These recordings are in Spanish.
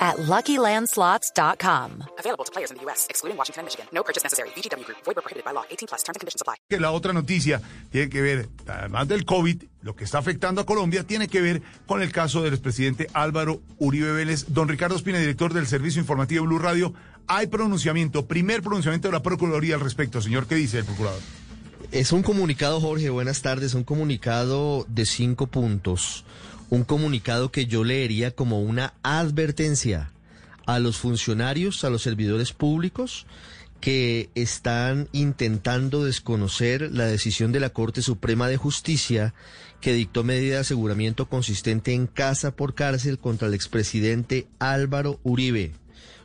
at LuckyLandSlots.com. Available to players in the U.S., excluding Washington and Michigan. No purchase necessary. VGW Group. Void prohibited by law. 18 plus. Terms and conditions apply. Que la otra noticia tiene que ver, además del COVID, lo que está afectando a Colombia tiene que ver con el caso del expresidente Álvaro Uribe Vélez. Don Ricardo Espina, director del Servicio Informativo Blue Radio. Hay pronunciamiento, primer pronunciamiento de la Procuraduría al respecto. Señor, ¿qué dice el procurador? Es un comunicado, Jorge, buenas tardes, un comunicado de cinco puntos, un comunicado que yo leería como una advertencia a los funcionarios, a los servidores públicos que están intentando desconocer la decisión de la Corte Suprema de Justicia que dictó medida de aseguramiento consistente en casa por cárcel contra el expresidente Álvaro Uribe.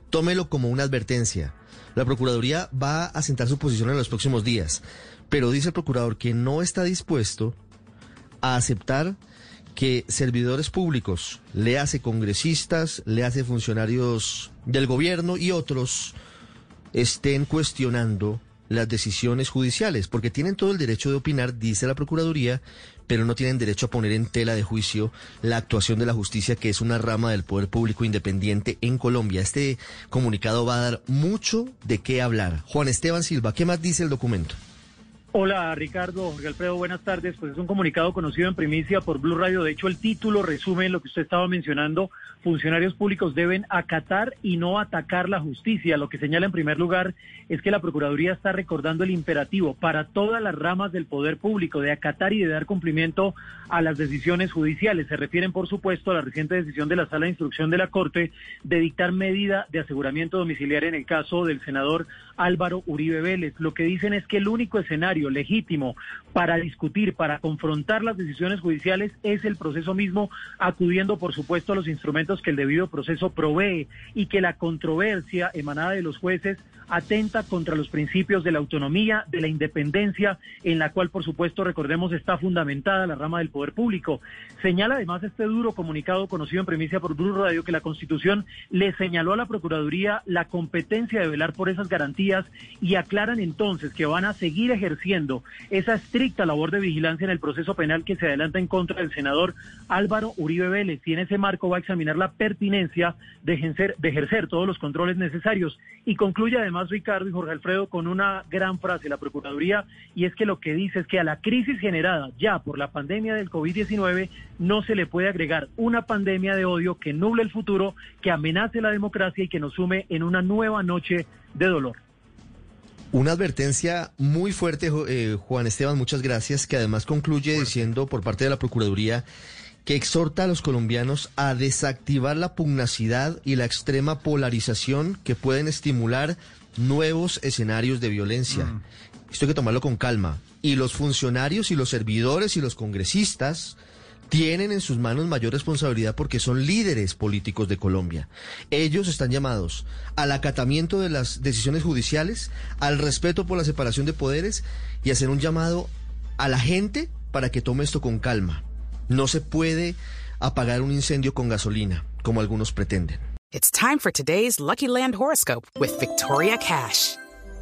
Tómelo como una advertencia. La Procuraduría va a sentar su posición en los próximos días, pero dice el procurador que no está dispuesto a aceptar que servidores públicos, le hace congresistas, le hace funcionarios del gobierno y otros estén cuestionando las decisiones judiciales, porque tienen todo el derecho de opinar, dice la Procuraduría, pero no tienen derecho a poner en tela de juicio la actuación de la justicia, que es una rama del poder público independiente en Colombia. Este comunicado va a dar mucho de qué hablar. Juan Esteban Silva, ¿qué más dice el documento? Hola Ricardo, Jorge Alfredo, buenas tardes. Pues es un comunicado conocido en primicia por Blue Radio. De hecho, el título resume lo que usted estaba mencionando. Funcionarios públicos deben acatar y no atacar la justicia. Lo que señala en primer lugar es que la Procuraduría está recordando el imperativo para todas las ramas del poder público de acatar y de dar cumplimiento a las decisiones judiciales. Se refieren, por supuesto, a la reciente decisión de la Sala de Instrucción de la Corte de dictar medida de aseguramiento domiciliario en el caso del senador Álvaro Uribe Vélez. Lo que dicen es que el único escenario legítimo para discutir, para confrontar las decisiones judiciales es el proceso mismo, acudiendo por supuesto a los instrumentos que el debido proceso provee y que la controversia emanada de los jueces atenta contra los principios de la autonomía, de la independencia, en la cual por supuesto recordemos está fundamentada la rama del poder público. Señala además este duro comunicado conocido en primicia por Blue Radio que la Constitución le señaló a la Procuraduría la competencia de velar por esas garantías y aclaran entonces que van a seguir ejerciendo esa estricta labor de vigilancia en el proceso penal que se adelanta en contra del senador Álvaro Uribe Vélez y en ese marco va a examinar la pertinencia de ejercer, de ejercer todos los controles necesarios y concluye además Ricardo y Jorge Alfredo con una gran frase la Procuraduría y es que lo que dice es que a la crisis generada ya por la pandemia del COVID-19 no se le puede agregar una pandemia de odio que nuble el futuro, que amenace la democracia y que nos sume en una nueva noche de dolor. Una advertencia muy fuerte, eh, Juan Esteban, muchas gracias, que además concluye diciendo por parte de la Procuraduría que exhorta a los colombianos a desactivar la pugnacidad y la extrema polarización que pueden estimular nuevos escenarios de violencia. Mm. Esto hay que tomarlo con calma. Y los funcionarios y los servidores y los congresistas tienen en sus manos mayor responsabilidad porque son líderes políticos de Colombia. Ellos están llamados al acatamiento de las decisiones judiciales, al respeto por la separación de poderes y hacer un llamado a la gente para que tome esto con calma. No se puede apagar un incendio con gasolina, como algunos pretenden. It's time for today's Lucky Land horoscope with Victoria Cash.